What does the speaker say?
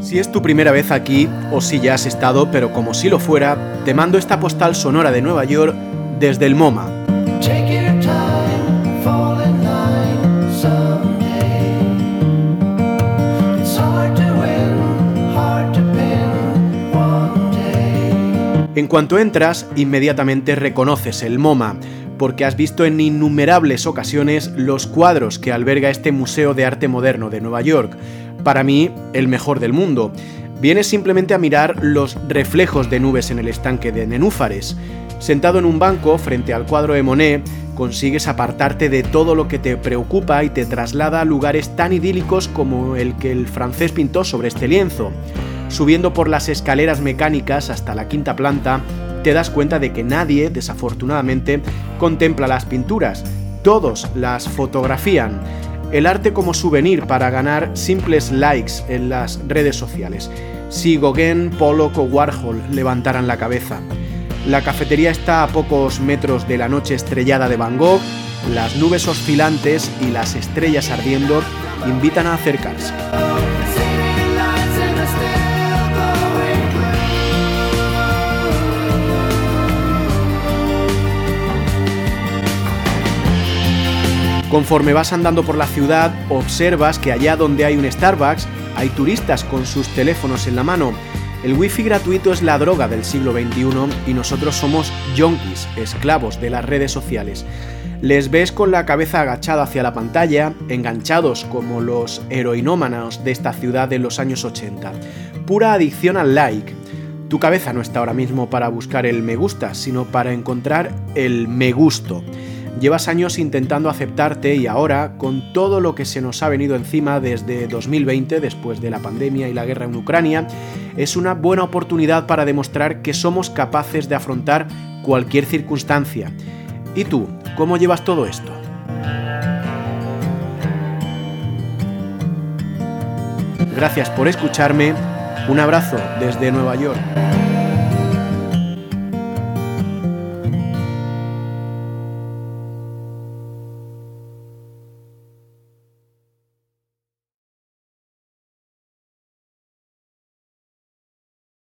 Si es tu primera vez aquí, o si ya has estado, pero como si lo fuera, te mando esta postal sonora de Nueva York desde el MoMA. En cuanto entras, inmediatamente reconoces el MoMA, porque has visto en innumerables ocasiones los cuadros que alberga este Museo de Arte Moderno de Nueva York, para mí el mejor del mundo. Vienes simplemente a mirar los reflejos de nubes en el estanque de nenúfares. Sentado en un banco frente al cuadro de Monet, consigues apartarte de todo lo que te preocupa y te traslada a lugares tan idílicos como el que el francés pintó sobre este lienzo. Subiendo por las escaleras mecánicas hasta la quinta planta, te das cuenta de que nadie, desafortunadamente, contempla las pinturas. Todos las fotografían. El arte como souvenir para ganar simples likes en las redes sociales. Si Gauguin, Pollock o Warhol levantaran la cabeza. La cafetería está a pocos metros de la noche estrellada de Van Gogh, las nubes oscilantes y las estrellas ardiendo invitan a acercarse. Conforme vas andando por la ciudad, observas que allá donde hay un Starbucks, hay turistas con sus teléfonos en la mano. El wifi gratuito es la droga del siglo XXI y nosotros somos yonkis, esclavos de las redes sociales. Les ves con la cabeza agachada hacia la pantalla, enganchados como los heroinómanos de esta ciudad de los años 80. Pura adicción al like. Tu cabeza no está ahora mismo para buscar el me gusta, sino para encontrar el me gusto. Llevas años intentando aceptarte y ahora, con todo lo que se nos ha venido encima desde 2020, después de la pandemia y la guerra en Ucrania, es una buena oportunidad para demostrar que somos capaces de afrontar cualquier circunstancia. ¿Y tú, cómo llevas todo esto? Gracias por escucharme. Un abrazo desde Nueva York.